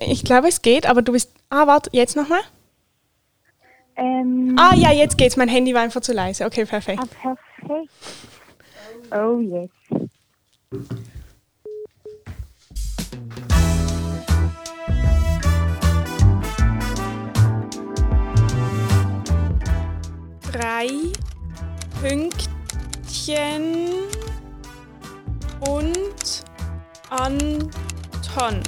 Ich glaube, es geht, aber du bist. Ah, warte, jetzt nochmal. Ähm, Ah, ja, jetzt geht's. Mein Handy war einfach zu leise. Okay, perfekt. ah, perfekt. Oh, yes. Drei Pünktchen und Anton.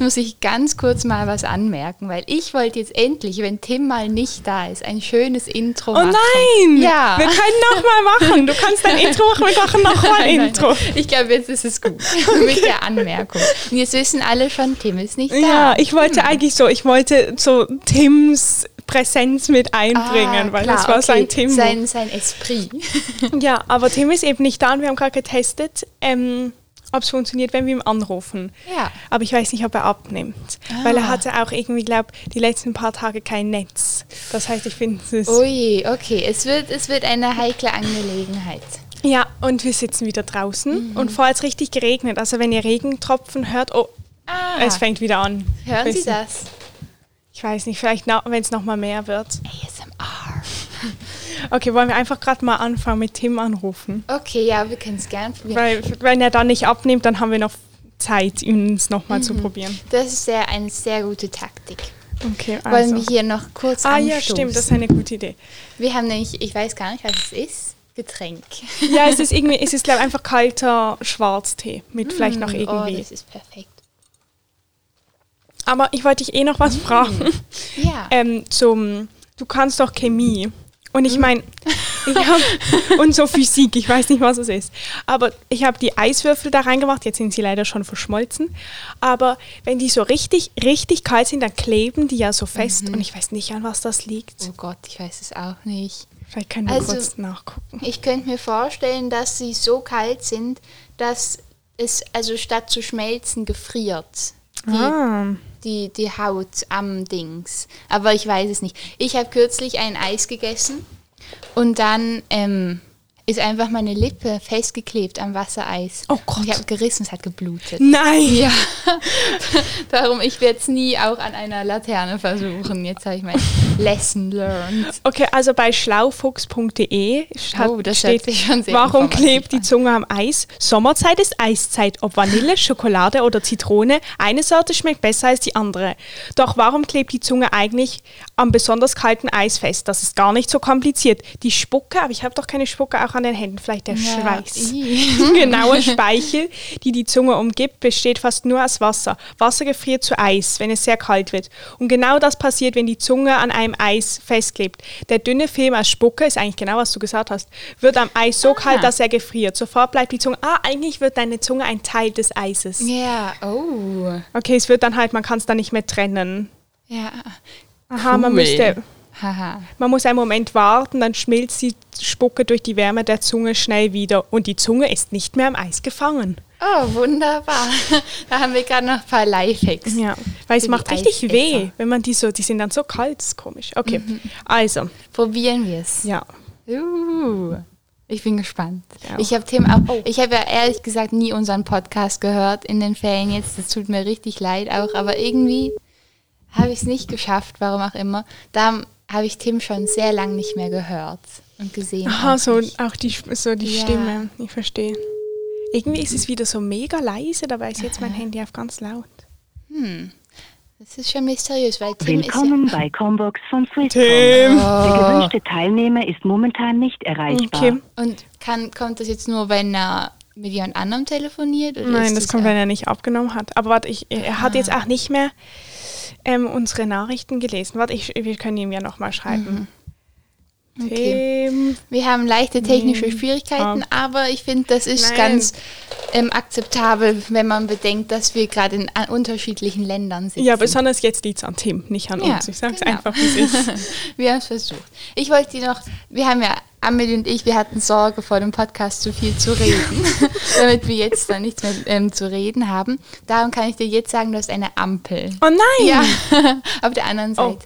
Jetzt muss ich ganz kurz mal was anmerken, weil ich wollte jetzt endlich, wenn Tim mal nicht da ist, ein schönes Intro Oh machen. nein! Ja. Wir können nochmal machen. Du kannst dein Intro machen, wir machen nochmal ein Intro. nein. Ich glaube, jetzt ist es gut mit der Anmerkung. Und jetzt wissen alle schon, Tim ist nicht da. Ja, ich wollte eigentlich so, ich wollte so Tims Präsenz mit einbringen, Ah, weil klar, das war okay. sein Tim. Sein, sein Esprit. Ja, aber Tim ist eben nicht da und wir haben gerade getestet, ähm, ob es funktioniert, wenn wir ihm anrufen. Ja. Aber ich weiß nicht, ob er abnimmt. Weil er Ah. hatte auch irgendwie, glaube die letzten paar Tage kein Netz. Das heißt, ich finde es. Ui, okay. Es wird, es wird eine heikle Angelegenheit. Ja, und wir sitzen wieder draußen Mhm. und vorher hat es richtig geregnet. Also wenn ihr Regentropfen hört, oh, Ah, es fängt wieder an. hören Sie das? Ich weiß nicht, vielleicht wenn es nochmal mehr wird. ASMR. Okay, wollen wir einfach gerade mal anfangen mit Tim anrufen? Okay, ja, wir können es gern probieren. Weil wenn er dann nicht abnimmt, dann haben wir noch Zeit, ihn es nochmal zu probieren. Das ist sehr, eine sehr gute Taktik. Okay, also. Wollen wir hier noch kurz Ah anstoßen? ja, stimmt, das ist eine gute Idee. Wir haben nämlich, ich weiß gar nicht, was es ist, Getränk. Ja, es ist irgendwie, es ist glaube ich einfach kalter Schwarztee mit vielleicht noch Oh, irgendwie. das ist perfekt. Aber ich wollte dich eh noch was fragen. Ja. Ähm, zum, du kannst doch Chemie. Und ich meine, und so Physik, ich weiß nicht, was es ist. Aber ich habe die Eiswürfel da reingemacht, jetzt sind sie leider schon verschmolzen. Aber wenn die so richtig, richtig kalt sind, dann kleben die ja so fest. Und ich weiß nicht, an was das liegt. oh Gott, ich weiß es auch nicht. Vielleicht können wir Also- kurz nachgucken. Ich könnte mir vorstellen, dass sie so kalt sind, dass es also statt zu schmelzen gefriert. Die, Ah. Die, die Haut am Dings. Aber ich weiß es nicht. Ich habe kürzlich ein Eis gegessen und dann ähm, ist einfach meine Lippe festgeklebt am Wassereis. Oh Gott. Und ich habe gerissen, es hat geblutet. Nein! Ja, darum, ich werde es nie auch an einer Laterne versuchen. Jetzt habe ich mein Lesson learned. Okay, also bei schlaufuchs.de Oh, steht, sich schon sehr warum klebt die. Zunge am Eis? Sommerzeit ist Eiszeit. Ob Vanille, Schokolade oder Zitrone, eine Sorte schmeckt besser als die andere. Doch warum klebt die Zunge eigentlich am besonders kalten Eis fest? Das ist gar nicht so kompliziert. Die Spucke, aber ich habe doch keine Spucke auch an den Händen, vielleicht der Ja, Schweiß. ih. Genaue Speichel, die die Zunge umgibt, besteht fast nur aus Wasser. Wasser gefriert zu Eis, wenn es sehr kalt wird. Und genau das passiert, wenn die Zunge an einem Eis festklebt. Der dünne Film aus Spucke, ist eigentlich genau, was du gesagt hast, wird am Eis so kalt, dass er gefriert. Sofort bleibt die Zunge, ah, eigentlich wird deine Zunge ein Teil des Eises. Ja, oh. Okay, es wird dann halt, man kann es dann nicht mehr trennen. Ja. Aha, man Cool. müsste, Haha. man muss einen Moment warten, dann schmilzt die Spucke durch die Wärme der Zunge schnell wieder und die Zunge ist nicht mehr am Eis gefangen. Oh, wunderbar. Da haben wir gerade noch ein paar Lifehacks. Ja, weil es macht richtig Eisesser. weh, wenn man die so, die sind dann so kalt, ist komisch. Okay, also, Probieren wir es. ja. Uh, ich bin gespannt. Ja. Ich habe auch, ich habe ja ehrlich gesagt nie unseren Podcast gehört in den Ferien jetzt. Das tut mir richtig leid auch, aber irgendwie habe ich es nicht geschafft, warum auch immer. Da habe ich Tim schon sehr lange nicht mehr gehört und gesehen. Aha, so auch die, so die Ja. Stimme, ich verstehe. Irgendwie ist es wieder so mega leise, dabei ist jetzt mein Handy auf ganz laut. Das ist schon mysteriös, weil Tim Willkommen bei Combox von Swisscom. Tim! Der gewünschte Teilnehmer ist momentan nicht erreichbar. Okay. ist ja. Und kann, kommt das jetzt nur, wenn er mit jemand anderem telefoniert? Oder Nein, ist das kommt, wenn er nicht abgenommen hat. Aber warte, ich, er hat jetzt auch nicht mehr ähm, unsere Nachrichten gelesen. Warte, ich, wir können ihm ja nochmal schreiben. Okay. Tim. Wir haben leichte technische Schwierigkeiten, aber ich finde, das ist Nein. ganz ähm, akzeptabel, wenn man bedenkt, dass wir gerade in an unterschiedlichen Ländern sitzen. Ja, besonders jetzt liegt es an Tim, nicht an Ja, uns. Ich sage es genau. einfach, wie es ist. wir haben es versucht. Ich wollte dir noch, wir haben ja, Amelie und ich, wir hatten Sorge vor dem Podcast zu viel zu reden, damit wir jetzt dann nichts mehr ähm, zu reden haben. Darum kann ich dir jetzt sagen, du hast eine Ampel. Oh nein! Ja, auf der anderen Oh.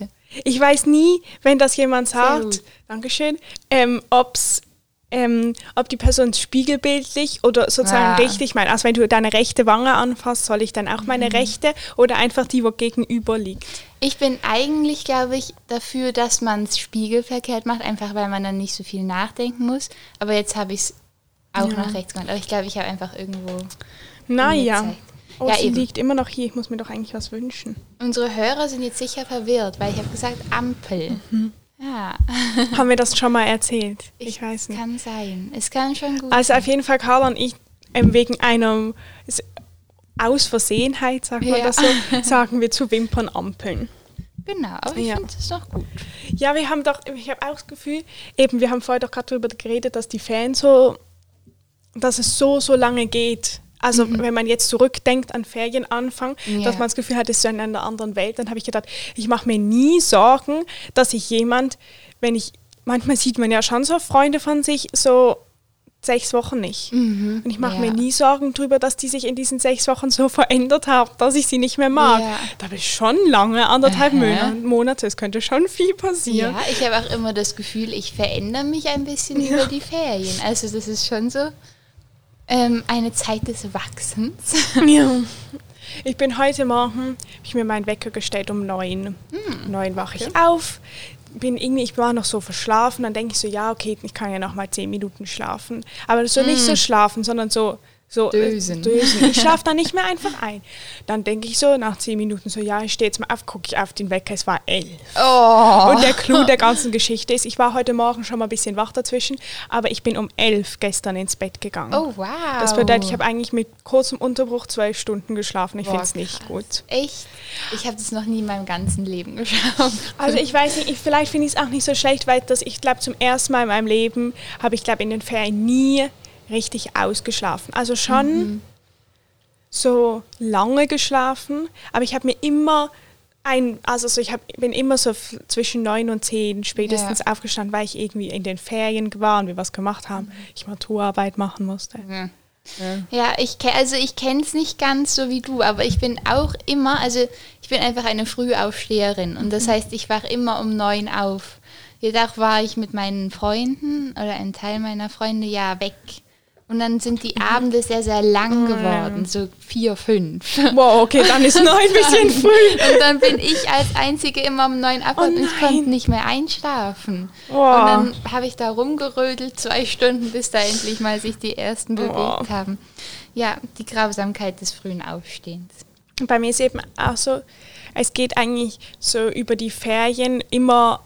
Ich weiß nie, wenn das jemand sagt. Dankeschön, ähm, ob's, ähm, ob die Person spiegelbildlich oder sozusagen Ah. richtig meint. Also wenn du deine rechte Wange anfasst, soll ich dann auch meine Mhm. rechte oder einfach die, wo gegenüber liegt? Ich bin eigentlich, glaube ich, dafür, dass man es spiegelverkehrt macht, einfach weil man dann nicht so viel nachdenken muss. Aber jetzt habe ich es auch Ja. nach rechts gemacht. Aber ich glaube, ich habe einfach irgendwo. Naja. gezeigt. Oh, Ja, sie eben. liegt immer noch hier. Ich muss mir doch eigentlich was wünschen. Unsere Hörer sind jetzt sicher verwirrt, weil ich habe gesagt Ampel. Mhm. Ja, Haben wir das schon mal erzählt? Ich, weiß nicht. Kann sein. Es kann schon gut Also sein. auf jeden Fall Carla und ich ähm, wegen einer S- Ausversehenheit, sagt man Ja. das so, sagen wir zu Wimpernampeln. Genau, aber ich Ja. finde es doch gut. Ja, wir haben doch, ich habe auch das Gefühl, eben, wir haben vorher doch gerade darüber geredet, dass die Fans so, dass es so, so lange geht. Also wenn man jetzt zurückdenkt an Ferienanfang, Mhm. Ja. dass man das Gefühl hat, es ist so in einer anderen Welt, dann habe ich gedacht, ich mache mir nie Sorgen, dass sich jemand, wenn ich, manchmal sieht man ja schon so Freunde von sich, so sechs Wochen nicht. Und ich mache Mhm. Ja. mir nie Sorgen darüber, dass die sich in diesen sechs Wochen so verändert haben, dass ich sie nicht mehr mag. Ja. Da habe ich schon lange, anderthalb Aha. Monate, es könnte schon viel passieren. Ja, ich habe auch immer das Gefühl, ich verändere mich ein bisschen über die Ferien. Also das ist schon so ähm, eine Zeit des Wachsens. Ja. Ich bin heute Morgen, habe ich mir meinen Wecker gestellt um neun. Hm, neun wache ich auf. Bin irgendwie, ich war noch so verschlafen, dann denke ich so, ja, okay, ich kann ja noch mal zehn Minuten schlafen. Aber so nicht so schlafen, sondern so, so äh. Dösen. dösen. Ich schlafe dann nicht mehr einfach ein. Dann denke ich so nach zehn Minuten so, ja, ich stehe jetzt mal auf, gucke ich auf den Wecker, es war elf. Oh. Und der Clou der ganzen Geschichte ist, ich war heute Morgen schon mal ein bisschen wach dazwischen, aber ich bin um elf gestern ins Bett gegangen. Oh, wow. Das bedeutet, ich habe eigentlich mit kurzem Unterbruch zwölf Stunden geschlafen. Ich finde es nicht gut. Echt? Ich habe das noch nie in meinem ganzen Leben geschafft. Also ich weiß nicht, ich, vielleicht finde ich es auch nicht so schlecht, weil das, ich glaube, zum ersten Mal in meinem Leben habe ich, glaube in den Ferien nie richtig ausgeschlafen. Also schon so lange geschlafen, aber ich habe mir immer ein, also so ich hab, bin immer so zwischen neun und zehn spätestens Ja. aufgestanden, weil ich irgendwie in den Ferien war und wir was gemacht haben. Ich Maturarbeit machen musste. Ja, ich ke- also ich kenne es nicht ganz so wie du, aber ich bin auch immer, also ich bin einfach eine Frühaufsteherin und Mhm. das heißt, ich wache immer um neun auf. Jedoch war ich mit meinen Freunden oder ein Teil meiner Freunde ja weg. Und dann sind die Abende sehr, sehr lang geworden, so vier, fünf. Wow, okay, dann ist neun ein bisschen früh. Und dann bin ich als Einzige immer um neun abgehauen und ich konnte nicht mehr einschlafen. Oh. Und dann habe ich da rumgerödelt, zwei Stunden, bis da endlich mal sich die ersten bewegt Oh. haben. Ja, die Grausamkeit des frühen Aufstehens. Bei mir ist eben auch so, es geht eigentlich so über die Ferien immer,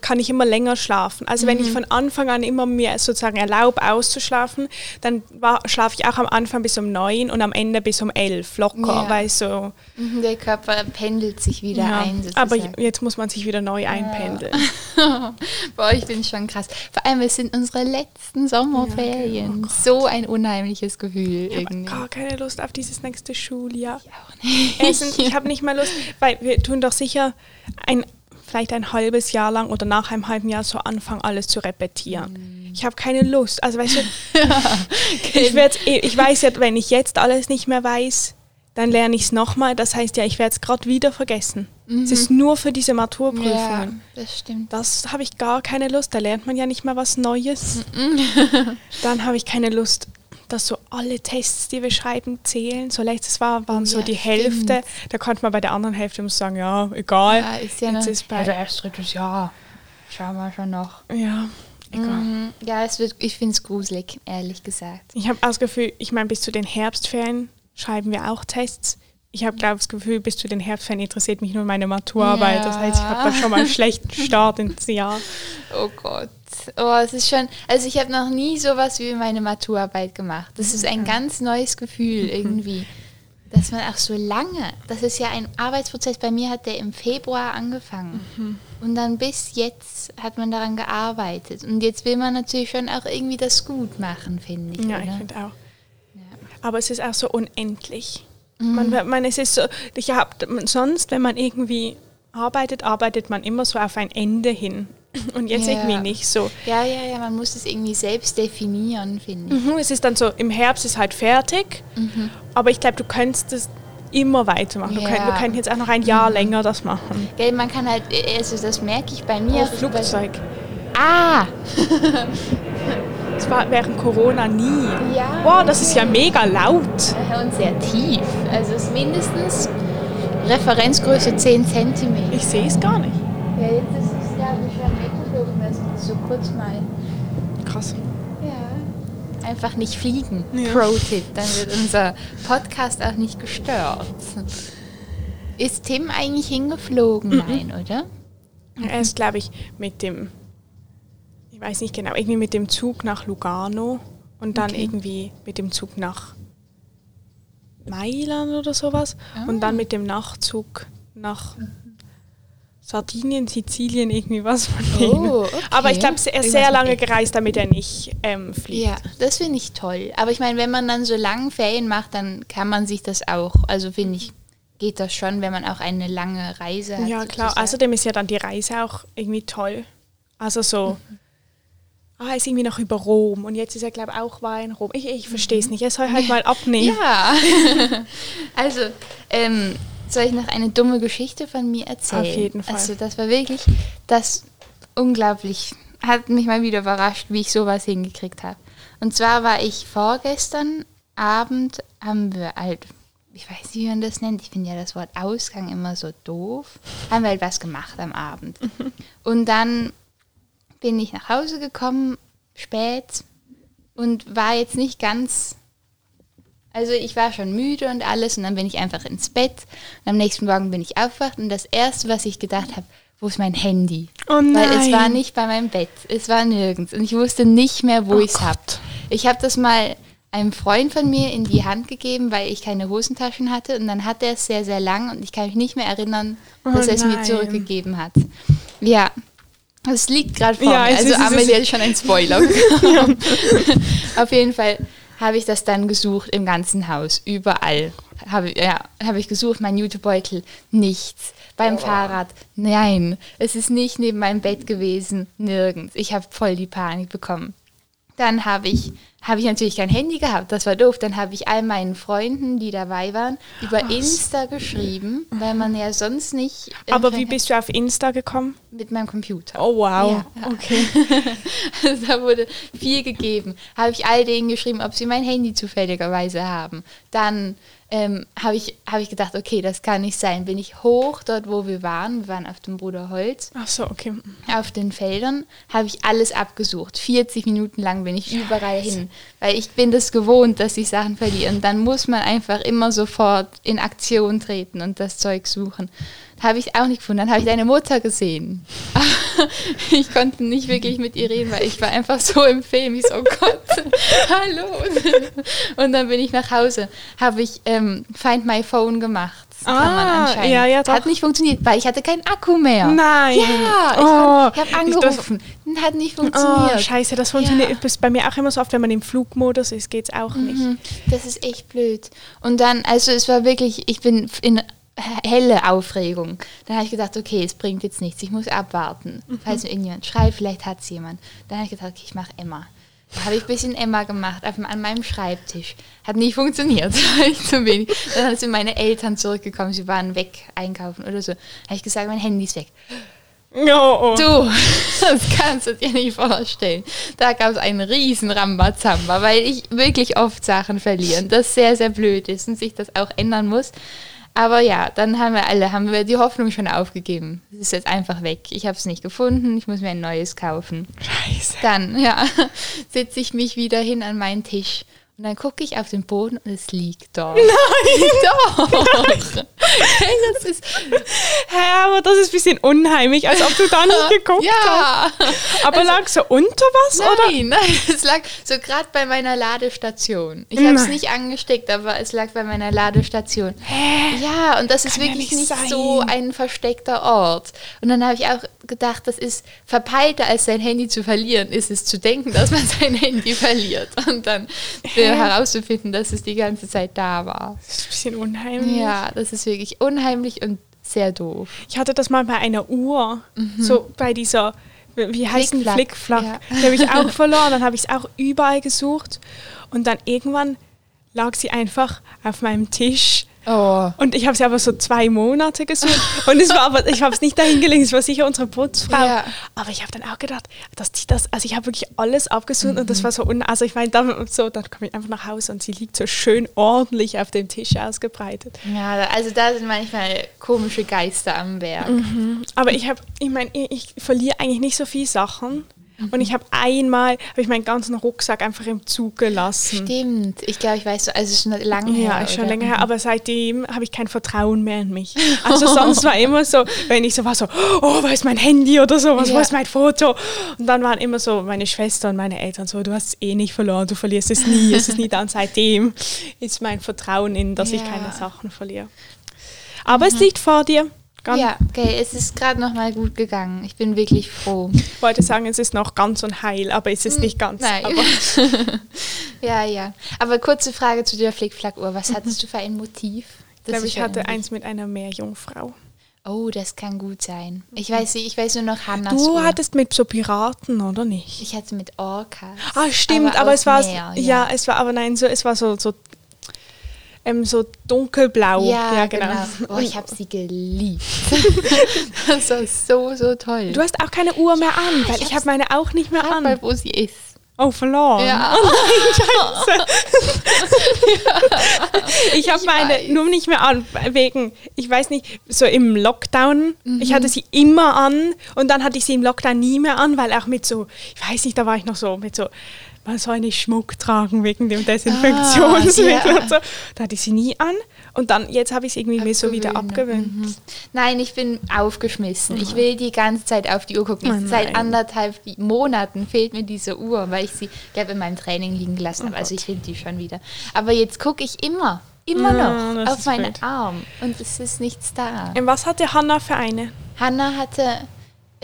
kann ich immer länger schlafen. Also wenn ich von Anfang an immer mir sozusagen erlaube auszuschlafen, dann war- schlafe ich auch am Anfang bis um neun und am Ende bis um elf locker, Ja. weil so, Mhm, Der Körper pendelt sich wieder ja. ein. aber sozusagen. jetzt muss man sich wieder neu einpendeln. Boah, ich bin schon krass. Vor allem, es sind unsere letzten Sommerferien. so ein unheimliches Gefühl Ich habe gar keine Lust auf dieses nächste Schuljahr. auch nicht. Ich habe nicht mal Lust, weil wir tun doch sicher ein, vielleicht ein halbes Jahr lang oder nach einem halben Jahr so anfangen, alles zu repetieren. Ich habe keine Lust. Also weißt du, ich, werd, ich weiß ja, wenn ich jetzt alles nicht mehr weiß, dann lerne ich es nochmal. Das heißt ja, ich werde es gerade wieder vergessen. Es ist nur für diese Ja, Maturprüfungen. das stimmt. Das habe ich gar keine Lust. Da lernt man ja nicht mal was Neues. Dann habe ich keine Lust, dass so alle Tests, die wir schreiben, zählen. So letztes war, waren so Ja, die Hälfte. stimmt. Da konnte man bei der anderen Hälfte muss sagen, ja, egal. Ja, ist ja Jetzt ist bei- ja, erst drittes Jahr. Schauen wir schon noch. Ja, egal. Mhm. Ja, es wird, ich finde es gruselig, ehrlich gesagt. Ich habe das Gefühl, ich meine, bis zu den Herbstferien schreiben wir auch Tests. Ich habe, glaube das Gefühl, bis zu den Herbstferien interessiert mich nur meine Maturarbeit. Ja. Das heißt, ich habe da schon mal einen schlechten Start ins Jahr. Oh Gott. Oh, es ist schon, also ich habe noch nie sowas wie meine Maturarbeit gemacht. Das ist ein ganz neues Gefühl irgendwie. Dass man auch so lange, das ist ja ein Arbeitsprozess, bei mir hat der im Februar angefangen. Und dann bis jetzt hat man daran gearbeitet. Und jetzt will man natürlich schon auch irgendwie das gut machen, finde ich. Ja, ich oder? finde auch. Aber es ist auch so unendlich. Man, man, es ist so, ich hab, sonst, wenn man irgendwie arbeitet, arbeitet man immer so auf ein Ende hin. Und jetzt Ja. irgendwie nicht so. Ja, ja, ja, man muss es irgendwie selbst definieren, finde ich. Mhm, es ist dann so, im Herbst ist halt fertig, aber ich glaube, du könntest es immer weitermachen. Du Ja. könnt, wir könnten jetzt auch noch ein Jahr länger das machen. Gell, man kann halt, also das merke ich bei mir. Oh, Flugzeug. Ah! Das war während Corona nie. Ja. Boah, das ist ja mega laut. Und sehr tief. Also es ist mindestens Referenzgröße 10 cm. Ich sehe es gar nicht. Ja, jetzt ist kurz mal. Krass. Ja. Einfach nicht fliegen. Ja. Pro-Tipp. Dann wird unser Podcast auch nicht gestört. Ist Tim eigentlich hingeflogen? Mhm. Nein, oder? Er ist, glaube ich, mit dem, ich weiß nicht genau, irgendwie mit dem Zug nach Lugano und dann Okay. irgendwie mit dem Zug nach Mailand oder sowas und dann mit dem Nachtzug nach Sardinien, Sizilien, irgendwie was von denen. Oh, okay. Aber ich glaube, er ist sehr lange gereist, damit er nicht ähm, fliegt. Ja, das finde ich toll. Aber ich meine, wenn man dann so lange Ferien macht, dann kann man sich das auch, also finde ich, geht das schon, wenn man auch eine lange Reise hat. Ja, klar. Außerdem ist ja dann die Reise auch irgendwie toll. Also so, ah, er ist irgendwie noch über Rom und jetzt ist er, glaube ich, auch war in Rom. Ich, ich verstehe es nicht. Er soll halt mal abnehmen. Ja. also, ähm, soll ich noch eine dumme Geschichte von mir erzählen? Auf jeden Fall. Also, das war wirklich, das unglaublich, hat mich mal wieder überrascht, wie ich sowas hingekriegt habe. Und zwar war ich vorgestern Abend, haben wir halt, ich weiß nicht, wie man das nennt, ich finde ja das Wort Ausgang immer so doof, haben wir halt was gemacht am Abend. Und dann bin ich nach Hause gekommen, spät, und war jetzt nicht ganz also ich war schon müde und alles und dann bin ich einfach ins Bett. Und am nächsten Morgen bin ich aufgewacht und das Erste, was ich gedacht habe, wo ist mein Handy? Oh Weil es nein. war nicht bei meinem Bett, es war nirgends und ich wusste nicht mehr, wo Oh ich es habe. Ich habe das mal einem Freund von mir in die Hand gegeben, weil ich keine Hosentaschen hatte und dann hat er es sehr, sehr lang und ich kann mich nicht mehr erinnern, Oh dass er es mir nein. zurückgegeben hat. Ja, es liegt gerade vor Ja, mir. Also Amelie ist- hat schon einen Spoiler bekommen. Auf jeden Fall habe ich das dann gesucht im ganzen Haus, überall. Habe, ja, habe ich gesucht, mein Jutebeutel, nichts. Beim Fahrrad, nein. Es ist nicht neben meinem Bett gewesen, nirgends. Ich habe voll die Panik bekommen. Dann habe ich, habe ich natürlich kein Handy gehabt, das war doof. Dann habe ich all meinen Freunden, die dabei waren, über Insta geschrieben, weil man ja sonst nicht. äh, Aber wie bist du auf Insta gekommen? Mit meinem Computer. Oh wow. Ja. Okay. Also da wurde viel gegeben. Habe ich all denen geschrieben, ob sie mein Handy zufälligerweise haben. Dann ähm, habe ich, habe ich gedacht, okay, das kann nicht sein. Bin ich hoch dort, wo wir waren. Wir waren auf dem Bruder Holz. Ach so, okay. Auf den Feldern habe ich alles abgesucht. 40 Minuten lang bin ich überall hin. Weil ich bin das gewohnt, dass sich Sachen verlieren. Dann muss man einfach immer sofort in Aktion treten und das Zeug suchen. Habe ich auch nicht gefunden. Dann habe ich deine Mutter gesehen. ich konnte nicht wirklich mit ihr reden, weil ich war einfach so im Film. Ich so, oh Gott, hallo. Und dann bin ich nach Hause. Habe ich ähm, Find My Phone gemacht. Das kann man Ah, anscheinend. ja, ja, doch. Hat nicht funktioniert, weil ich hatte keinen Akku mehr. Nein. Ja, ich, Oh, habe ich- das- angerufen. Hat nicht Oh, funktioniert. scheiße, das funktioniert ist bei mir auch immer so oft, wenn man im Flugmodus ist, geht es auch nicht. Mhm, Das ist echt blöd. Und dann, also es war wirklich, ich bin in helle Aufregung. Dann habe ich gedacht, okay, es bringt jetzt nichts, ich muss abwarten. Falls mir irgendjemand schreibt, vielleicht hat es jemand. Dann habe ich gedacht, okay, ich mache Emma. Da habe ich ein bisschen Emma gemacht auf, an meinem Schreibtisch. Hat nicht funktioniert, zu wenig. Dann sind meine Eltern zurückgekommen, sie waren weg einkaufen oder so. habe ich gesagt, mein Handy ist weg. Oh. Du, das kannst du dir nicht vorstellen. Da gab es einen riesen Rambazamba, weil ich wirklich oft Sachen verlieren, das sehr, sehr blöd ist und sich das auch ändern muss. Aber ja, dann haben wir alle, haben wir die Hoffnung schon aufgegeben. Es ist jetzt einfach weg. Ich habe es nicht gefunden, ich muss mir ein neues kaufen. Scheiße. Dann, ja, setze ich mich wieder hin an meinen Tisch und dann gucke ich auf den Boden und es liegt dort. Nein! Doch! Hey, das ist, Hä, aber das ist ein bisschen unheimlich, als ob du da nicht geguckt hast. ja! Aber lag so unter was, oder? Nein, nein, es lag so gerade bei meiner Ladestation. Ich habe es Nein. nicht angesteckt, aber es lag bei meiner Ladestation. Ja, und das ist Kann ja wirklich nicht nicht, so ein versteckter Ort. Und dann habe ich auch gedacht, das ist verpeilter als sein Handy zu verlieren, ist es zu denken, dass man sein Handy verliert und dann äh, herauszufinden, dass es die ganze Zeit da war. Das ist ein bisschen unheimlich. Ja, das ist wirklich unheimlich und sehr doof. Ich hatte das mal bei einer Uhr, so bei dieser, wie heißt denn Flickflack. Flickflack. Ja. Die habe ich auch verloren, dann habe ich es auch überall gesucht und dann irgendwann lag sie einfach auf meinem Tisch Oh. Und ich habe sie aber so zwei Monate gesucht. Und es war aber, ich habe es nicht dahin gelegt, es war sicher unsere Putzfrau. Ja. Aber ich habe dann auch gedacht, dass die das, also ich habe wirklich alles abgesucht und das Mhm. war so, un, also ich meine, dann, so, dann komme ich einfach nach Hause und sie liegt so schön ordentlich auf dem Tisch ausgebreitet. Ja, also da sind manchmal komische Geister am Berg. Aber ich habe, ich meine, ich, ich verliere eigentlich nicht so viele Sachen. Und Mhm. ich habe einmal, habe ich meinen ganzen Rucksack einfach im Zug gelassen. Stimmt. Ich glaube, ich weiß, so- also es ist schon lange her. Ja, schon oder? länger her, aber seitdem habe ich kein Vertrauen mehr in mich. Also sonst war immer so, wenn ich so war so, oh, wo ist mein Handy oder so, was, wo Ja. ist mein Foto? Und dann waren immer so meine Schwester und meine Eltern so, du hast es eh nicht verloren, du verlierst es nie, es ist nie da. Und seitdem ist mein Vertrauen in, dass ich Ja. Mhm. keine Sachen verliere. Aber es liegt vor dir. Ganz, Ja, okay, es ist gerade noch mal gut gegangen. Ich bin wirklich froh. Ich wollte sagen, es ist noch ganz und heil, aber es ist nicht ganz. Nein. Aber ja, ja. Aber kurze Frage zu der Flickflack-Uhr. Was hattest du für ein Motiv? ich glaube, ich hatte eins mit einer Meerjungfrau. Oh, das kann gut sein. Ich weiß, nicht, ich weiß nur noch Hannas Du Uhr. hattest mit so Piraten, oder nicht? Ich hatte mit Orcas. Ah, stimmt, aber, aus es war Meer, ja. es war aber nein, so es war so so ähm, so dunkelblau. Ja, genau. Oh, ich habe sie geliebt. das war so, so toll. Du hast auch keine Uhr mehr an, weil ich ich, habe meine auch nicht mehr Rat an. mal, wo sie ist. Oh, verloren. Ja. Oh nein, scheiße. ich habe Ich meine weiß. nur nicht mehr an, wegen, ich weiß nicht, so im Lockdown. Ich Mhm. hatte sie immer an und dann hatte ich sie im Lockdown nie mehr an, weil auch mit so, ich weiß nicht, da war ich noch so mit so, man soll nicht Schmuck tragen wegen dem Desinfektionsmittel Ah, ja. und so. Da hatte ich sie nie an und dann, jetzt habe ich es irgendwie mir so wieder abgewöhnt. Nein, ich bin aufgeschmissen. Ich will die ganze Zeit auf die Uhr gucken. Oh Seit anderthalb Monaten fehlt mir diese Uhr, weil ich sie, glaube in meinem Training liegen gelassen habe. Also ich finde die schon wieder. Aber jetzt gucke ich immer, immer noch auf meinen blöd. Arm und es ist nichts da. Und was hatte Hannah für eine? Hannah hatte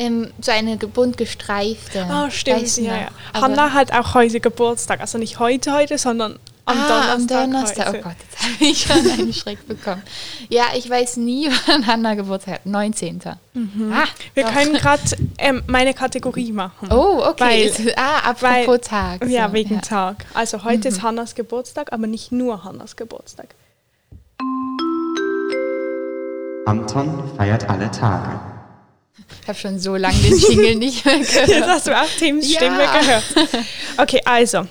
ähm, so eine bunt gestreifte. Ah, stimmt. Weißt du Ja, ja. Hannah hat auch heute Geburtstag. Also nicht heute, heute, sondern am ah, Donnerstag. am Donnerstag. Heute. Oh Gott, jetzt habe ich schon einen Schreck bekommen. Ja, ich weiß nie, wann Hannah Geburtstag hat. 19. Ah, Mhm. Wir doch. können gerade ähm, meine Kategorie machen. Oh, okay. Weil- ah, apropos weil- Tag. Ja, so, wegen ja. Tag. Also heute ist Hannas Geburtstag, aber nicht nur Hannas Geburtstag. Anton feiert alle Tage. Habe schon so lange den Jingle nicht mehr Jetzt gehört. hast du auch Tims Ja. Stimme gehört. Okay, also.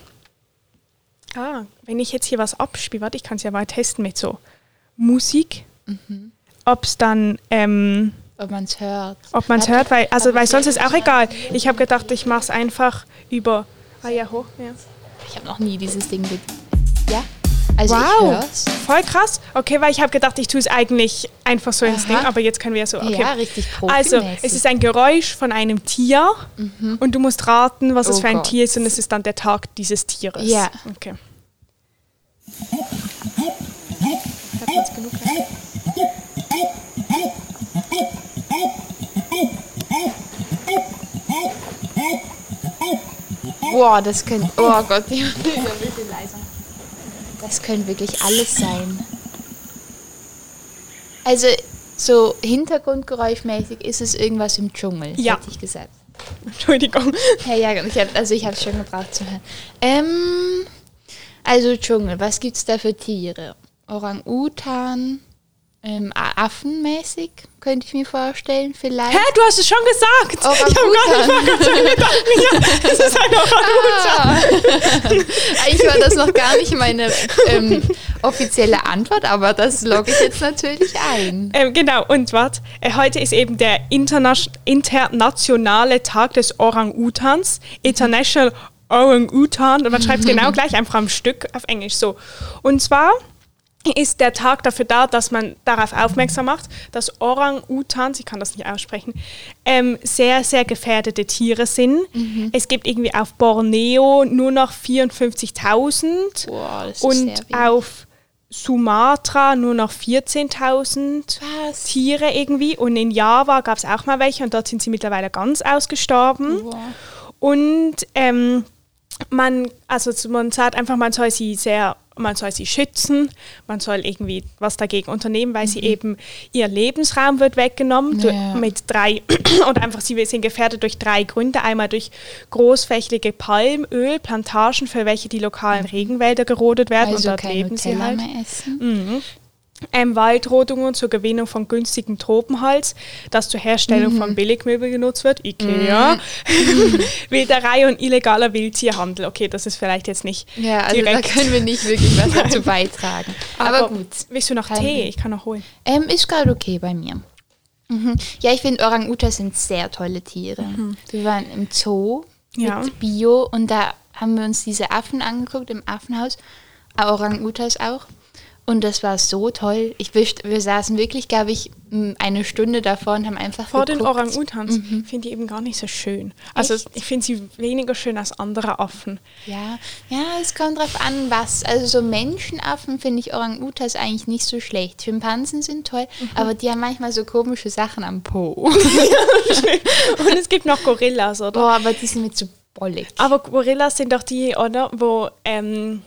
Ah, wenn ich jetzt hier was abspiele, warte, ich kann es ja mal testen mit so Musik. Mhm. Ob es dann, ähm, Ob man es hört. ob man es hört, weil, also, weil sonst ist denke, auch egal. Ich habe gedacht, ich mache es einfach über. Ah ja, hoch. Ja. Ich habe noch nie dieses Ding. Ja? Also ich Wow, voll krass. Okay, weil ich habe gedacht, ich tue es eigentlich einfach so ins Aha. Ding, aber jetzt können wir so. Okay. Ja, richtig Also, profimäßig. es ist ein Geräusch von einem Tier und du musst raten, was es Oh für ein Gott. Tier ist und es ist dann der Tag dieses Tieres. Ja. Okay. Hat man's genug? Boah, das könnte. Oh Gott, die ein bisschen leiser. Das könnte wirklich alles sein. Also, so hintergrundgeräuschmäßig ist es irgendwas im Dschungel, Ja. hätte ich gesagt. Entschuldigung. Ja, ja, ich hab, also ich habe es schon gebraucht zu hören. Ähm, also Dschungel, was gibt's da für Tiere? Orang-Utan, ähm, Affenmäßig, könnte ich mir vorstellen, vielleicht. Hä, du hast es schon gesagt. Orang-Utan. Ich habe gar nicht mal gedacht, ja, es ist ein Orang-Utan. Eigentlich war das noch gar nicht meine ähm, offizielle Antwort, aber das logge ich jetzt natürlich ein. Ähm, genau, und warte, äh, heute ist eben der Interna internationale Tag des Orang-Utans. International Orang-Utan. Und man schreibt genau gleich einfach am Stück auf Englisch so. Und zwar ist der Tag dafür da, dass man darauf aufmerksam macht, dass Orang-Utans, ich kann das nicht aussprechen, ähm, sehr, sehr gefährdete Tiere sind. Es gibt irgendwie auf Borneo nur noch 54.000 Boah, das ist und auf Sumatra nur noch 14.000 Was? Tiere irgendwie. Und in Java gab es auch mal welche und dort sind sie mittlerweile ganz ausgestorben. Boah. Und ähm, man, also man sagt einfach, man soll sie sehr, man soll sie schützen, man soll irgendwie was dagegen unternehmen, weil sie eben ihr Lebensraum wird weggenommen Ja. mit drei oder einfach sie sind gefährdet durch drei Gründe. Einmal durch großflächige Palmölplantagen, für welche die lokalen Regenwälder gerodet werden Also und dort leben sie Nutella halt. mehr essen. Ähm, Waldrodungen zur Gewinnung von günstigem Tropenholz, das zur Herstellung Mhm. von Billigmöbeln genutzt wird, Ikea, Wilderei und illegaler Wildtierhandel. Okay, das ist vielleicht jetzt nicht Ja, also direkt. da können wir nicht wirklich was dazu beitragen. Aber, gut. Willst du noch Tee? Ich kann noch holen. Ähm, ist gerade okay bei mir. Mhm. Ja, ich finde Orang-Utas sind sehr tolle Tiere. Wir waren im Zoo Ja. mit Bio und da haben wir uns diese Affen angeguckt im Affenhaus. Orang-Utas auch. Und das war so toll. Ich, wir, wir saßen wirklich, glaube ich, eine Stunde davor und haben einfach Vor den geguckt. Orang-Utans finde ich eben gar nicht so schön. Also Echt? ich finde sie weniger schön als andere Affen. Ja, ja, es kommt drauf an, was. Also so Menschenaffen finde ich Orang-Utas eigentlich nicht so schlecht. Schimpansen sind toll, Mhm. aber die haben manchmal so komische Sachen am Po. Und es gibt noch Gorillas, oder? Boah, aber die sind mir zu bollig. Aber Gorillas sind doch die, oder? Wo ähm,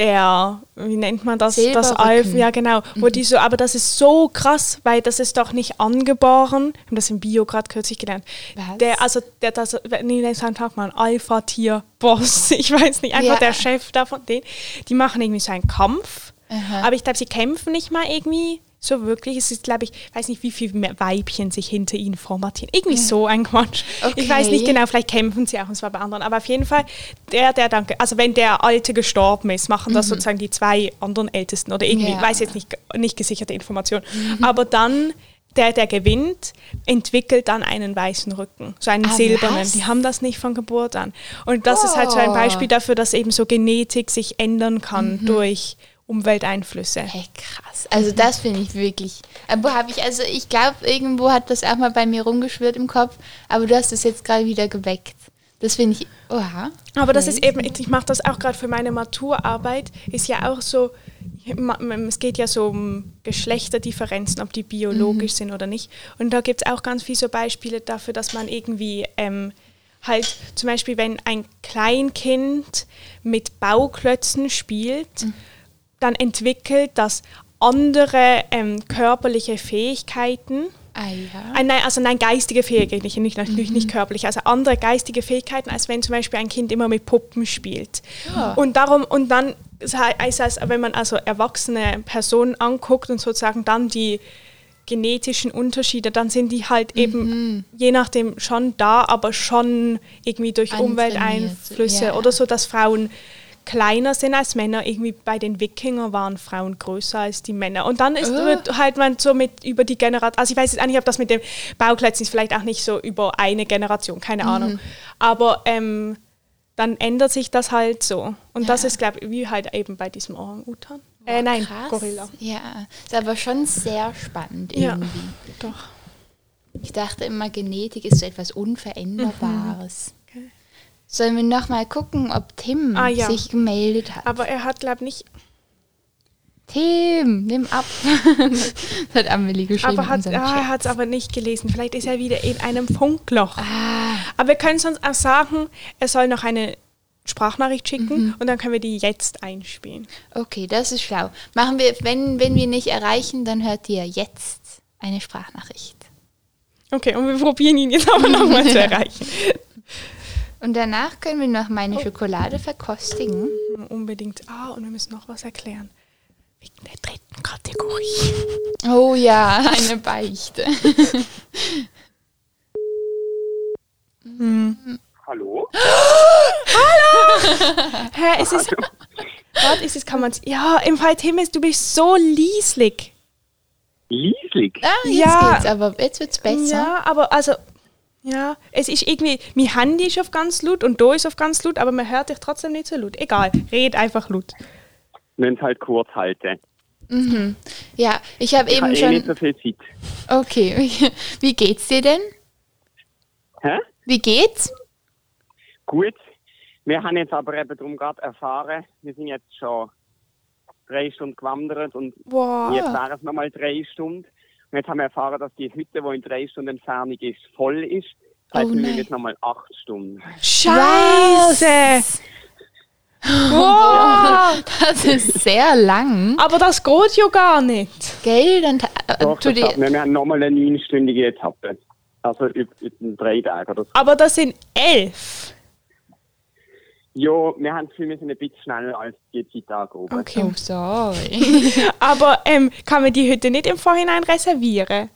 der, wie nennt man das? Das. Alf, ja genau. Wo die so, aber das ist so krass, weil das ist doch nicht angeboren. Wir haben das im Bio gerade kürzlich gelernt. Was? Der, also der, das, nee, nee, sag mal, ein Alpha-Tier-Boss, ich weiß nicht, einfach Ja. der Chef davon, den, die machen irgendwie so einen Kampf. Aha. Aber ich glaube, sie kämpfen nicht mal irgendwie so wirklich. Es ist, glaube ich, weiß nicht, wie viele Weibchen sich hinter ihnen formatieren. Irgendwie so ein Quatsch. Ich weiß nicht Okay. genau, vielleicht kämpfen sie auch, und zwar bei anderen. Aber auf jeden Fall, der, der dann, also wenn der Alte gestorben ist, machen das sozusagen die zwei anderen Ältesten oder irgendwie, Mhm. Ja. Mhm. weiß jetzt nicht, nicht gesicherte Information. Aber dann, der, der gewinnt, entwickelt dann einen weißen Rücken, so einen Ah, silbernen. was? Die haben das nicht von Geburt an. Und das ist halt so ein Oh. Beispiel dafür, dass eben so Genetik sich ändern kann Mhm. durch Umwelteinflüsse. Hey, krass. Also das finde ich wirklich. Aber habe ich, also ich glaube, irgendwo hat das auch mal bei mir rumgeschwirrt im Kopf, aber du hast es jetzt gerade wieder geweckt. Das finde ich, oha. Aber das ist eben, ich mache das auch gerade für meine Maturarbeit, ist ja auch so, es geht ja so um Geschlechterdifferenzen, ob die biologisch sind oder nicht. Und da gibt es auch ganz viele so Beispiele dafür, dass man irgendwie ähm, halt zum Beispiel, wenn ein Kleinkind mit Bauklötzen spielt, dann entwickelt das andere ähm, körperliche Fähigkeiten. Ah ja. Ein, nein, also nein, geistige Fähigkeiten, nicht, nicht, natürlich nicht körperlich, also andere geistige Fähigkeiten, als wenn zum Beispiel ein Kind immer mit Puppen spielt. Ja. Und darum, und dann heißt das, wenn man also erwachsene Personen anguckt und sozusagen dann die genetischen Unterschiede, dann sind die halt eben je nachdem schon da, aber schon irgendwie durch Umwelteinflüsse ja. oder so, dass Frauen kleiner sind als Männer. Irgendwie bei den Wikinger waren Frauen größer als die Männer. Und dann ist, Oh. halt man so mit über die Generation, also ich weiß jetzt auch nicht, ob das mit dem Bauklötzen ist, vielleicht auch nicht so über eine Generation, keine Mhm. Ahnung. Aber ähm, dann ändert sich das halt so. Und das Ja. ist, glaube ich, wie halt eben bei diesem Orang-Utan. Äh, nein, Krass. Gorilla. Ja, ist aber schon sehr spannend Ja. irgendwie. Doch. Ich dachte immer, Genetik ist so etwas Unveränderbares. Okay. Sollen wir nochmal gucken, ob Tim Ah, ja. sich gemeldet hat? Aber er hat, glaube ich, nicht, Tim, nimm ab. das hat Amelie geschrieben. aber hat, ah, er hat es aber nicht gelesen. Vielleicht ist er wieder in einem Funkloch. Ah, Aber wir können sonst auch sagen, er soll noch eine Sprachnachricht schicken Mhm. und dann können wir die jetzt einspielen. okay, das ist schlau. Machen wir, wenn, wenn wir nicht erreichen, dann hört ihr jetzt eine Sprachnachricht. Okay, und wir probieren ihn jetzt aber nochmal zu erreichen. Und danach können wir noch meine Schokolade verkostigen. Unbedingt. Ah, und wir müssen noch was erklären. Wegen der dritten Kategorie. Oh ja, eine Beichte. Hallo? Hä, es ist. Warte, ist es, kann man Ja, im Fall Timmis, du bist so lieslig. Lieslig? Ah, jetzt Ja. geht's, aber jetzt wird's besser. Ja, aber also. Ja, es ist irgendwie. Mein Handy ist auf ganz laut und da ist auf ganz laut, aber man hört dich trotzdem nicht so laut. Egal, red einfach laut. Wenn es halt kurz halten. Ja, ich habe Ich eben habe eh nicht schon. so viel Zeit. Okay, wie geht's dir denn? Hä? Wie geht's? Gut. Wir haben jetzt aber eben darum gerade erfahren, wir sind jetzt schon drei Stunden gewandert und Wow. jetzt wären es nochmal drei Stunden. Und jetzt haben wir erfahren, dass die Hütte, die in drei Stunden Entfernung ist, voll ist. Das heißt, Oh wir nein. müssen jetzt nochmal acht Stunden. Scheiße! Wow! Das ist sehr lang. Aber das geht ja gar nicht. Gell? Dann äh, Doch, das schaffen wir. wir haben nochmal eine neunstündige Etappe. Also über, über drei Tage oder so. Aber das sind elf. Ja, wir haben das Gefühl, wir sind ein bisschen schneller als die Zeit angehoben. Okay. Oh, sorry. Aber ähm, kann man die Hütte nicht im Vorhinein reservieren?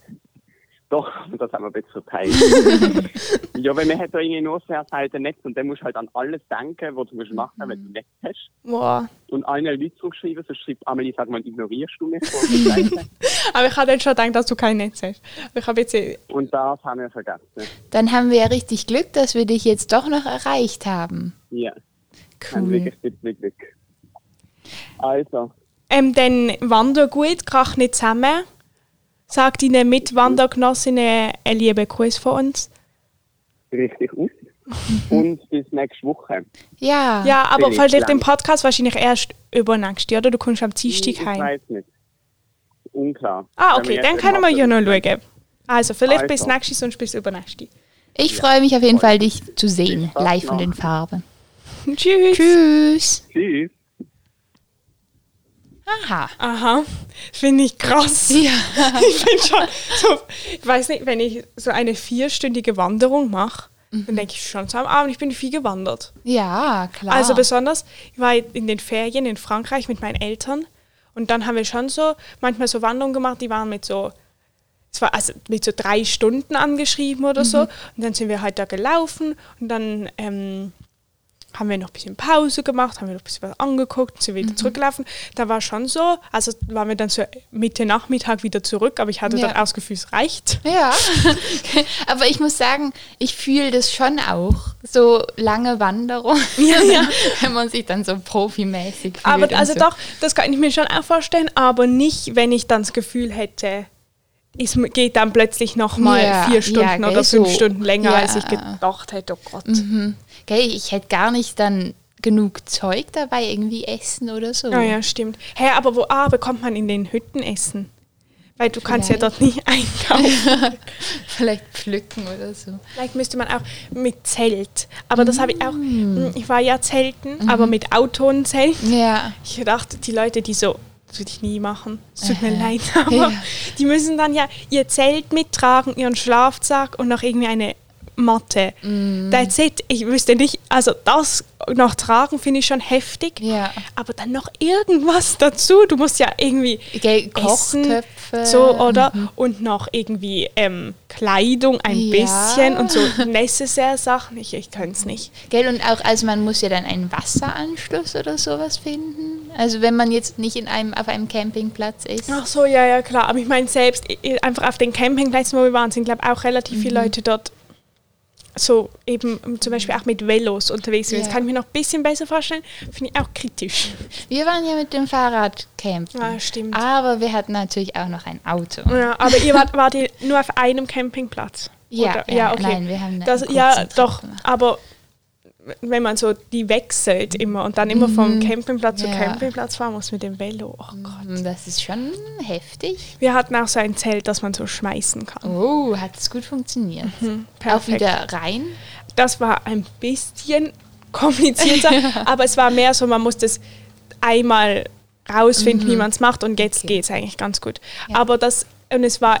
Doch, das haben wir ein bisschen verteilt. ja, weil wir haben da irgendwie nur sehr selten Netz und dann musst du halt an alles denken, was du musst machen wenn du Netz hast. Boah. Und eine Leute zurückschreiben, so schreibt Amelie, sag mal, ignorierst du mich? Aber ich habe dann schon gedacht, dass du kein Netz hast. Aber ich habe jetzt... Und das haben wir vergessen. Dann haben wir ja richtig Glück, dass wir dich jetzt doch noch erreicht haben. Ja, Cool. wirklich bisschen Glück. Also, Ähm, dann wander gut, krach nicht zusammen. Sagt deinen Mitwandergenossinnen einen lieben Gruß von uns. richtig aus. Und bis nächste Woche. Ja. Ja, aber Bin ich vielleicht den lang. Podcast wahrscheinlich erst übernächste, oder? Du kommst am Dienstag Ich heim. weiß nicht. Unklar. Ah, okay, dann können wir im ja noch schauen. Also, vielleicht Also. bis nächste, sonst bis übernächste. Ich freue mich auf jeden Fall, dich zu sehen, live und in Farbe. Tschüss. Tschüss. Tschüss. Aha. Aha, finde ich krass. Ja. Ich bin schon so, ich weiß nicht, wenn ich so eine vierstündige Wanderung mache, dann denke ich schon so am Abend, ich bin viel gewandert. Ja, klar. Also besonders, ich war in den Ferien in Frankreich mit meinen Eltern und dann haben wir schon so manchmal so Wanderungen gemacht, die waren mit so, es war also mit so drei Stunden angeschrieben oder so. Und dann sind wir halt da gelaufen und dann ähm, haben wir noch ein bisschen Pause gemacht, haben wir noch ein bisschen was angeguckt, sind wieder zurückgelaufen. Da war schon so, also waren wir dann so Mitte Nachmittag wieder zurück, aber ich hatte Ja. dann auch das Gefühl, es reicht. Ja, aber ich muss sagen, ich fühle das schon auch. So lange Wanderung, Ja, ja. wenn man sich dann so profimäßig fühlt. Aber also so. doch, das kann ich mir schon auch vorstellen, aber nicht, wenn ich dann das Gefühl hätte, es geht dann plötzlich nochmal Ja, vier ja, Stunden gell, oder fünf so. Stunden länger, Ja. als ich gedacht hätte. Oh Gott. Gell, ich hätte gar nicht dann genug Zeug dabei, irgendwie essen oder so. Ja, ja, stimmt. Hä, aber wo ah, bekommt man in den Hütten Essen? Weil du kannst ja Vielleicht. dort nicht einkaufen. Vielleicht pflücken oder so. Vielleicht müsste man auch mit Zelt. Aber das habe ich auch. Mm. Ich war ja zelten, Mhm. aber mit Autonzelt. Ja. Ich dachte, die Leute, die so, das würde ich nie machen. Es tut mir leid, aber Ja. die müssen dann ja ihr Zelt mittragen, ihren Schlafsack und noch irgendwie eine Matte. Mm. That's it. Ich wüsste nicht, also das noch tragen finde ich schon heftig. Ja. Aber dann noch irgendwas dazu. Du musst ja irgendwie essen, Kochtöpfe. so oder und noch irgendwie ähm, Kleidung ein Ja. bisschen und so necessaire Sachen. Ich, ich kann es nicht. Gell, und auch, also man muss ja dann einen Wasseranschluss oder sowas finden. Also wenn man jetzt nicht in einem, auf einem Campingplatz ist. Ach so, ja, ja, klar. Aber ich meine, selbst einfach auf den Campingplätzen, wo wir waren, sind, glaube ich, auch relativ Mhm. viele Leute dort so eben ähm, zum Beispiel auch mit Velos unterwegs sind. Das Ja. kann ich mir noch ein bisschen besser vorstellen. Finde ich auch kritisch. Wir waren ja mit dem Fahrrad campen. Ja, stimmt. Aber wir hatten natürlich auch noch ein Auto. Ja, aber ihr wart, wart ihr nur auf einem Campingplatz? Ja, Oder? ja, nein, wir haben das, Ja, doch, gemacht. aber wenn man so die wechselt immer und dann immer vom Campingplatz zu Mhm. Ja. Campingplatz fahren muss mit dem Velo. Oh Gott. Das ist schon heftig. Wir hatten auch so ein Zelt, das man so schmeißen kann. Oh, hat es gut funktioniert. Auch Mhm, Perfekt. wieder rein. Das war ein bisschen komplizierter, aber es war mehr so, man musste es einmal rausfinden, wie man es macht und jetzt Mhm. Okay. geht es eigentlich ganz gut. Ja. Aber das, und es war,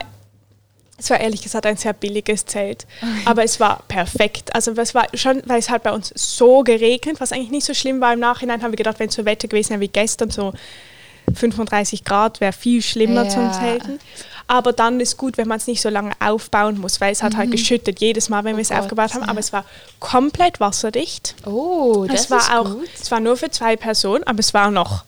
es war ehrlich gesagt ein sehr billiges Zelt, aber es war perfekt. Also es war schon, weil es halt bei uns so geregnet, was eigentlich nicht so schlimm war. Im Nachhinein haben wir gedacht, wenn es so Wetter gewesen wäre wie gestern, so 35 Grad wäre viel schlimmer zum Ja. Zelten. Aber dann ist gut, wenn man es nicht so lange aufbauen muss, weil es hat halt geschüttet jedes Mal, wenn wir es Mhm. Oh aufgebaut haben. Aber es war komplett wasserdicht. Oh, das es war ist auch, gut. es war nur für zwei Personen, aber es war noch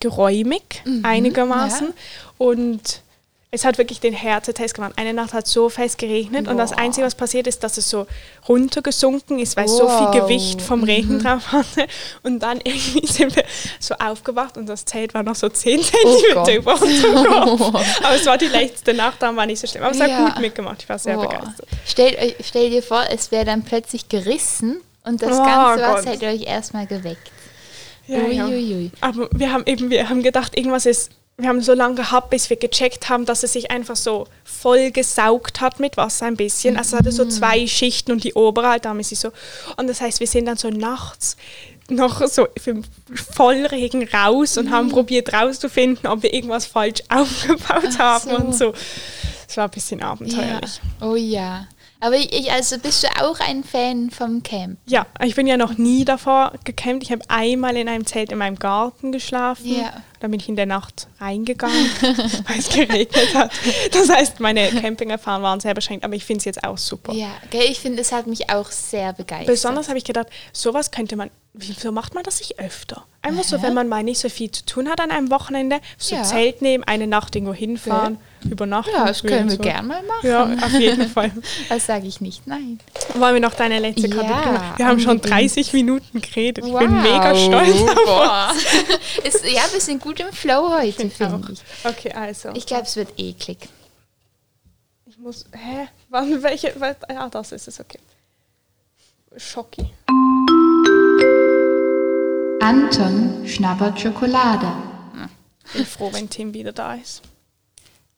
geräumig einigermaßen. ja. Und es hat wirklich den Härtetest gemacht. Eine Nacht hat so fest geregnet und das Boah. Einzige, was passiert ist, dass es so runtergesunken ist, weil es so Wow. viel Gewicht vom Regen drauf hatte. Und dann irgendwie sind wir so aufgewacht und das Zelt war noch so 10 Zentimeter über unserem Kopf. Aber es war die letzte Nacht, da war nicht so schlimm. Aber es hat Ja. gut mitgemacht, ich war sehr Boah. begeistert. Stellt euch, stell dir vor, es wäre dann plötzlich gerissen und das Oh ganze. Wasser hätte euch erstmal geweckt. Ja, ja. Uiuiui. Aber wir haben eben, wir haben gedacht, irgendwas ist, wir haben so lange gehabt, bis wir gecheckt haben, dass es sich einfach so voll gesaugt hat mit Wasser ein bisschen. Also es hatte so zwei Schichten und die obere halt, da ist sie so. Und das heißt, wir sind dann so nachts noch so im Vollregen raus und haben probiert rauszufinden, ob wir irgendwas falsch aufgebaut haben so. und so. Es war ein bisschen abenteuerlich. Ja. Oh ja. Aber ich, also bist du auch ein Fan vom Camp? Ja, ich bin ja noch nie davor gecampt. Ich habe einmal in einem Zelt in meinem Garten geschlafen. Ja. Dann bin ich in der Nacht reingegangen, weil es geregnet hat. Das heißt, meine Campingerfahrungen waren sehr beschränkt, aber ich finde es jetzt auch super. Ja, gell, ich finde, es hat mich auch sehr begeistert. Besonders habe ich gedacht, sowas könnte man, wieso macht man das nicht öfter? Einfach so, wenn man mal nicht so viel zu tun hat an einem Wochenende, so Ja. Zelt nehmen, eine Nacht irgendwo hinfahren, übernachten. Ja, das können wir so. gern mal machen. Ja, auf jeden Fall. Das sage ich nicht, nein. Wollen wir noch deine letzte Ja, Kategorie machen? Wir haben schon unbedingt. 30 Minuten geredet. Ich bin mega stolz auf. Ist, ja, wir sind gut im Flow heute, uns. finde ich. Okay, also. Ich glaube, es wird eklig. Ich muss. Hä? Wann, welche? Ja, das ist es, okay. Schocki. Anton schnabbert Schokolade. Bin froh, wenn Tim wieder da ist.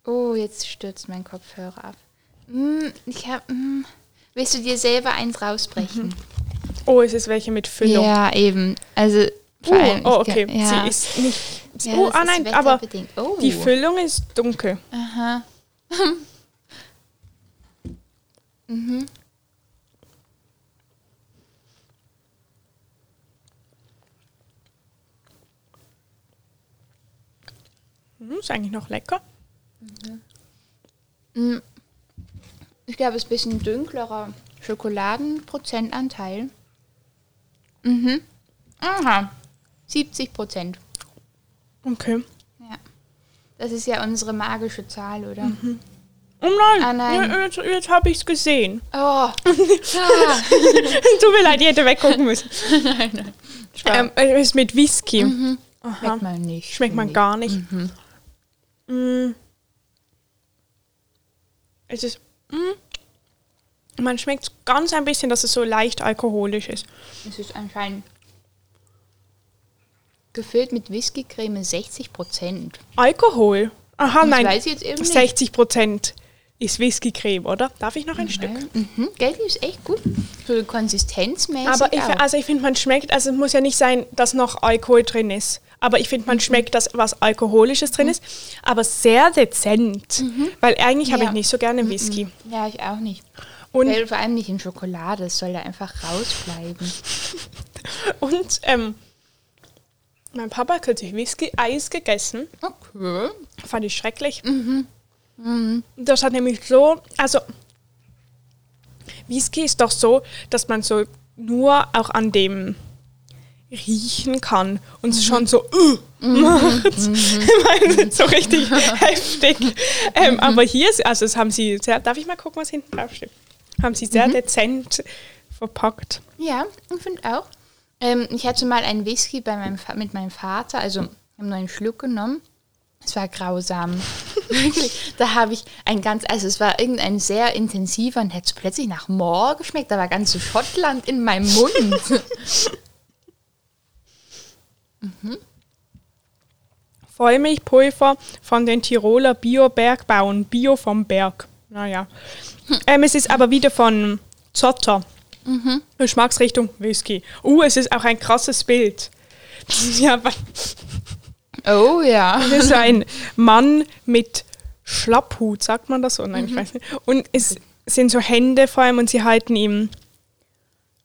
Oh, jetzt stürzt mein Kopfhörer ab. Mm, ich hab, mm, willst du dir selber eins rausbrechen? Oh, es ist welche mit Füllung. Ja, eben. Also, vor Uh, allem, oh, ich okay. kann- Ja. Sie ist nicht. Ja, oh, ah ist nein, aber. Oh. die Füllung ist dunkel. Aha. Hm, ist eigentlich noch lecker. Ich glaube, es ist ein bisschen dünklerer Schokoladenprozentanteil. Mhm. Aha. 70 Prozent. Okay. Ja. Das ist ja unsere magische Zahl, oder? Oh nein, Ah, nein. Ja, jetzt, jetzt habe ich es gesehen. Oh. Ah. Tut mir leid, ich hätte weggucken müssen. nein, nein. Ähm, es ist mit Whisky. Aha. Schmeckt man nicht. Schmeckt man gar nicht. Mm. Es ist. Mm. Man schmeckt ganz ein bisschen, dass es so leicht alkoholisch ist. Es ist anscheinend gefüllt mit Whiskycreme 60 Prozent. Alkohol? Aha, nein. weiß ich jetzt eben nicht. 60 Prozent ist Whiskycreme, oder? Darf ich noch ein Stück? Mhm. Gell, die ist echt gut. So konsistenzmäßig Aber ich, also ich finde, man schmeckt, also es muss ja nicht sein, dass noch Alkohol drin ist. Aber ich finde, man Mhm. schmeckt, dass was Alkoholisches drin ist, aber sehr dezent. Weil eigentlich habe Mhm. Ja. Mhm. ich nicht so gerne Whisky. ja, ich auch nicht. Und, vor allem nicht in Schokolade. Es soll da einfach rausbleiben. und ähm, mein Papa hat kürzlich Whisky-Eis gegessen. Okay. Fand ich schrecklich. Mhm. Das hat nämlich so, also Whisky ist doch so, dass man so nur auch an dem riechen kann und es schon so uh, macht. Ich meine, so richtig heftig. Ähm, aber hier, ist, also das haben sie sehr, darf ich mal gucken, was hinten drauf steht? Haben sie sehr dezent verpackt. Ja, ich finde auch. Ähm, ich hatte mal einen Whisky bei meinem mit meinem Vater, also haben nur einen Schluck genommen. Es war grausam. Wirklich. Da habe ich ein ganz, also es war irgendein sehr intensiver und hat so plötzlich nach Moor geschmeckt. Da war ganz so Schottland in meinem Mund. Vollmilchpulver von den Tiroler Bio-Bergbauern, Bio vom Berg. Naja. Ähm, es ist aber wieder von Zotter. Geschmacksrichtung Whisky. Uh, es ist auch ein krasses Bild. Ja, oh ja. es ist ein Mann mit Schlapphut, sagt man das so? Nein, ich weiß nicht. Und es sind so Hände vor allem und sie halten ihm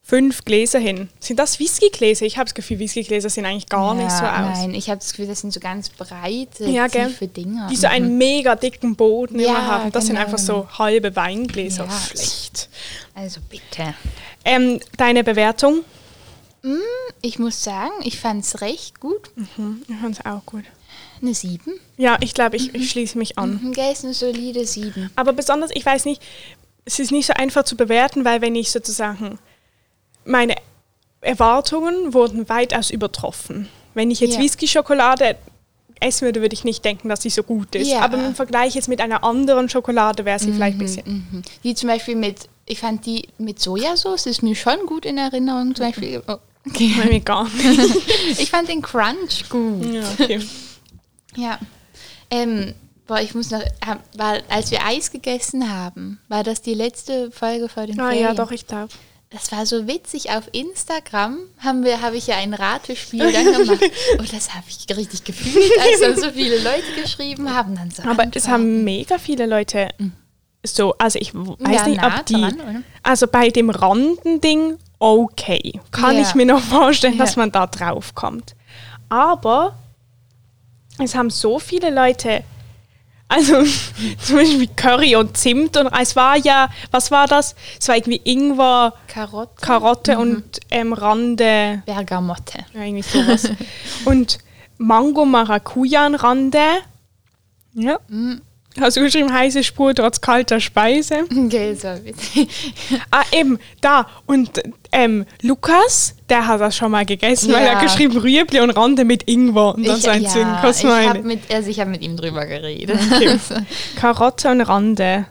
fünf Gläser hin. Sind das Whiskygläser? Ich habe das Gefühl, Whiskygläser sehen eigentlich gar nicht so aus. Nein, ich habe das Gefühl, das sind so ganz breite, Ja, tiefe Dinger. die so einen mega dicken Boden Ja, immer haben. Das sind genau. einfach so halbe Weingläser. Ja. Schlecht. Also bitte. Ähm, deine Bewertung? Ich muss sagen, ich fand es recht gut. Ich fand es auch gut. Eine 7. Ja, ich glaube, ich, ich schließe mich an. Mhm, Gell, ist eine solide 7. Aber besonders, ich weiß nicht, es ist nicht so einfach zu bewerten, weil wenn ich sozusagen meine Erwartungen wurden weitaus übertroffen. Wenn ich jetzt Ja. Whisky-Schokolade essen würde, würde ich nicht denken, dass sie so gut ist. Ja. Aber im Vergleich jetzt mit einer anderen Schokolade wäre sie vielleicht ein bisschen. Mhm. Die zum Beispiel mit, ich fand die mit Sojasauce, ist mir schon gut in Erinnerung. Zum Beispiel, oh, okay. Bei mir gar nicht. Ich fand den Crunch gut. ja, okay. Ja. Ähm, boah, ich muss noch, weil, als wir Eis gegessen haben, war das die letzte Folge vor den Ah Ferien. ja, doch, ich glaube. Das war so witzig. Auf Instagram haben wir, habe ich ja ein Ratespiel dann gemacht. Und das habe ich richtig gefühlt, als dann so viele Leute geschrieben haben. Dann so Aber es haben mega viele Leute so, also ich weiß Ja, nicht, ob die, dran, also bei dem Randending, okay, kann Ja. ich mir noch vorstellen, dass Ja. man da drauf kommt. Aber es haben so viele Leute, also zum Beispiel Curry und Zimt und es war ja, was war das? Es war irgendwie Ingwer, Karotte. Karotte und ähm, Rande, Bergamotte. ja, irgendwie sowas. und Mango Maracujan Rande. Ja. Hast du geschrieben, heiße Spur trotz kalter Speise? Okay, so bitte. Ah, eben, da. Und ähm, Lukas, der hat das schon mal gegessen, weil er Ja. hat geschrieben Rüebli und Rande mit Ingwer. Und das Ich, ein ja, Sinn, was ich meine. habe mit, also ich hab mit ihm drüber geredet. Karotte und Rande.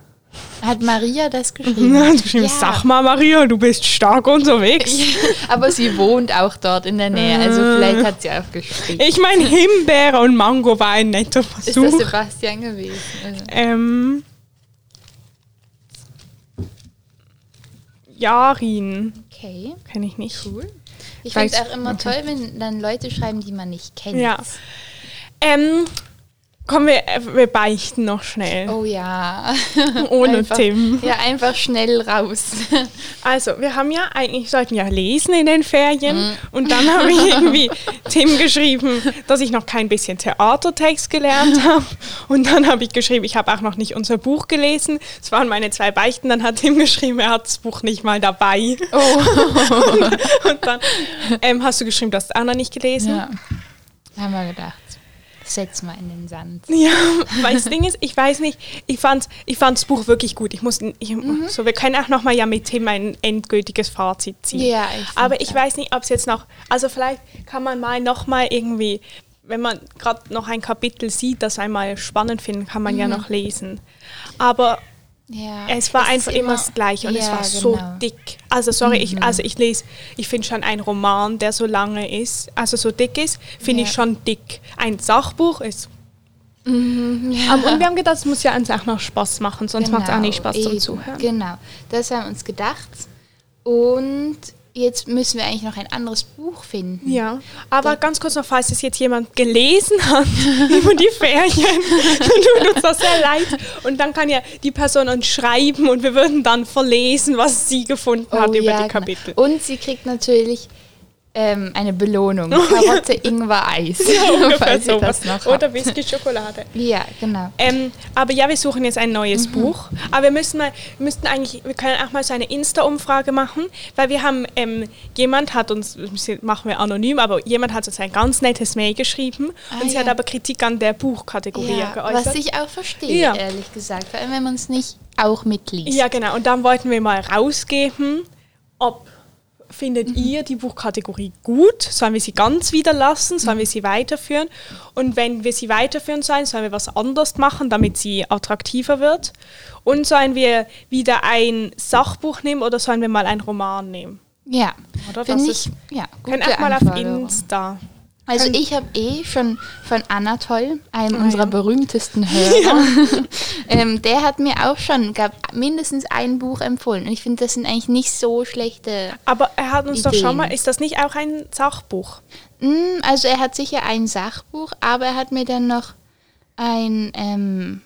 Hat Maria das geschrieben? hat geschrieben, Ja. sag mal Maria, du bist stark unterwegs. Aber sie wohnt auch dort in der Nähe, also vielleicht hat sie auch geschrieben. Ich meine, Himbeere und Mango war ein netter Ist das Versuch. Sebastian gewesen? Also, Ähm, Jarin, Okay, kenne ich nicht. cool. Ich finde es auch immer toll, wenn dann Leute schreiben, die man nicht kennt. Ja. Ähm, kommen wir, wir beichten noch schnell. Oh ja. Ohne einfach, Tim. Ja, einfach schnell raus. Also, wir haben ja eigentlich, sollten ja lesen in den Ferien. Mhm. Und dann habe ich irgendwie Tim geschrieben, dass ich noch kein bisschen Theatertext gelernt habe. Und dann habe ich geschrieben, ich habe auch noch nicht unser Buch gelesen. Das waren meine zwei Beichten. Dann hat Tim geschrieben, er hat das Buch nicht mal dabei. Oh. Und dann ähm, hast du geschrieben, du hast es auch noch nicht gelesen. Ja. Haben wir gedacht. Setz mal in den Sand. Ja, weil das Ding ist, ich weiß nicht, ich fand ich Buch wirklich gut. Ich muss, ich, Mhm. so, wir können auch noch mal ja mit Tim ein endgültiges Fazit ziehen. Ja, ich Aber ich auch. weiß nicht, ob es jetzt noch, also vielleicht kann man mal noch mal irgendwie, wenn man gerade noch ein Kapitel sieht, das einmal spannend finden, kann man ja Mhm. noch lesen. Aber Ja, es war ist einfach immer das Gleiche und es Ja, war so genau. Mhm. dick. Also sorry, ich, also ich lese, ich finde schon ein Roman, der so lange ist, also so dick ist, finde Ja. ich schon dick. Ein Sachbuch ist Mhm, Um, und wir haben gedacht, es muss ja uns auch noch Spaß machen, sonst macht es auch nicht Spaß zum Zuhören. Genau, das haben wir uns gedacht. Und jetzt müssen wir eigentlich noch ein anderes Buch finden. Ja, aber ganz kurz noch, falls es jetzt jemand gelesen hat über die Ferien, dann tut uns das sehr leid. Und dann kann ja die Person uns schreiben und wir würden dann verlesen, was sie gefunden hat über die genau. Kapitel. Und sie kriegt natürlich ähm, eine Belohnung. Karotte, Ingwer, Eis. Ungefähr falls ihr das noch Oder. Whisky Schokolade. Ja, genau. Ähm, aber ja, wir suchen jetzt ein neues Buch. Aber wir müssen mal, wir müssten eigentlich, wir können auch mal so eine Insta-Umfrage machen, weil wir haben, ähm, jemand hat uns, machen wir anonym, aber jemand hat uns ein ganz nettes Mail geschrieben Ah, und sie ja. hat aber Kritik an der Buchkategorie Ja, geäußert. was ich auch verstehe, Ja. ehrlich gesagt. Vor allem, wenn man es nicht auch mitliest. ja, genau. Und dann wollten wir mal rausgeben, ob findet Mhm. ihr die Buchkategorie gut? Sollen wir sie ganz wieder lassen? Sollen wir sie weiterführen? Und wenn wir sie weiterführen sollen, sollen wir was anderes machen, damit sie attraktiver wird? Und sollen wir wieder ein Sachbuch nehmen oder sollen wir mal einen Roman nehmen? Ja, Oder? Das ich, ja, Können gute auch mal auf. Insta. Also ich habe eh schon von Anatol, einem Ah, unserer ja. berühmtesten Hörer, ähm, der hat mir auch schon gab mindestens ein Buch empfohlen. Und ich finde, das sind eigentlich nicht so schlechte. Aber er hat uns doch schon Ideen. mal, ist das nicht auch ein Sachbuch? Mm, Also er hat sicher ein Sachbuch, aber er hat mir dann noch ein ähm,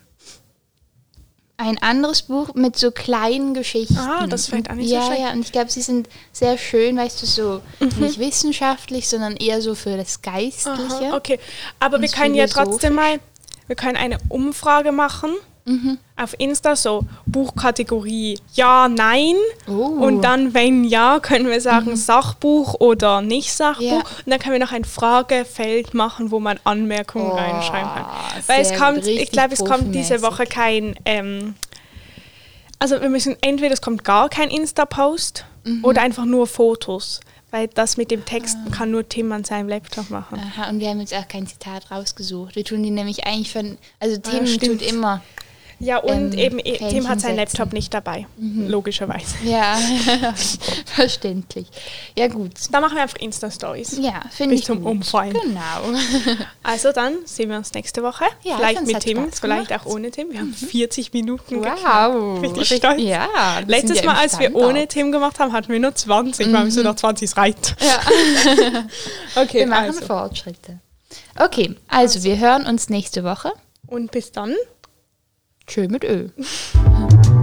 ein anderes Buch mit so kleinen Geschichten. Ah, das fällt auch nicht so ja, schlecht. Ja, und ich glaube, sie sind sehr schön, weißt du, so Mhm. nicht wissenschaftlich, sondern eher so für das Geistliche. Aha, okay, aber wir können ja trotzdem mal, wir können eine Umfrage machen Mhm. auf Insta, so Buchkategorie Ja, Nein. Oh. Mhm. Und dann, wenn ja, können wir sagen Sachbuch oder nicht Sachbuch. Ja. Und dann können wir noch ein Fragefeld machen, wo man Anmerkungen Oh, reinschreiben kann. Weil es kommt, ich glaube, es kommt diese. Woche kein, ähm, also wir müssen entweder es kommt gar kein Insta-Post Mhm. oder einfach nur Fotos. Weil das mit dem Texten Ah. kann nur Tim an seinem Laptop machen. Aha, und wir haben jetzt auch kein Zitat rausgesucht. Wir tun die nämlich eigentlich von, also Tim Ah, stimmt. tut immer. Ja, und ähm, eben, eh, Tim hat sein Fähnchen Laptop nicht dabei. Mhm. Logischerweise. Ja, verständlich. Ja gut. Da machen wir einfach Insta-Stories. Ja, finde Bis ich zum gut. Umfallen. Genau. Also dann sehen wir uns nächste Woche. Ja, vielleicht mit Tim, vielleicht. Mhm. auch ohne Tim. Wir haben 40 Minuten geklappt. Wow. Richtig stolz. Ja. Letztes ja Mal, als wir ohne Tim gemacht haben, hatten wir nur 20, weil wir so nach 20 reicht. Ja. Okay, Wir machen also. Fortschritte. Okay, also wir hören uns nächste Woche. Und bis dann. Tschö mit Öl.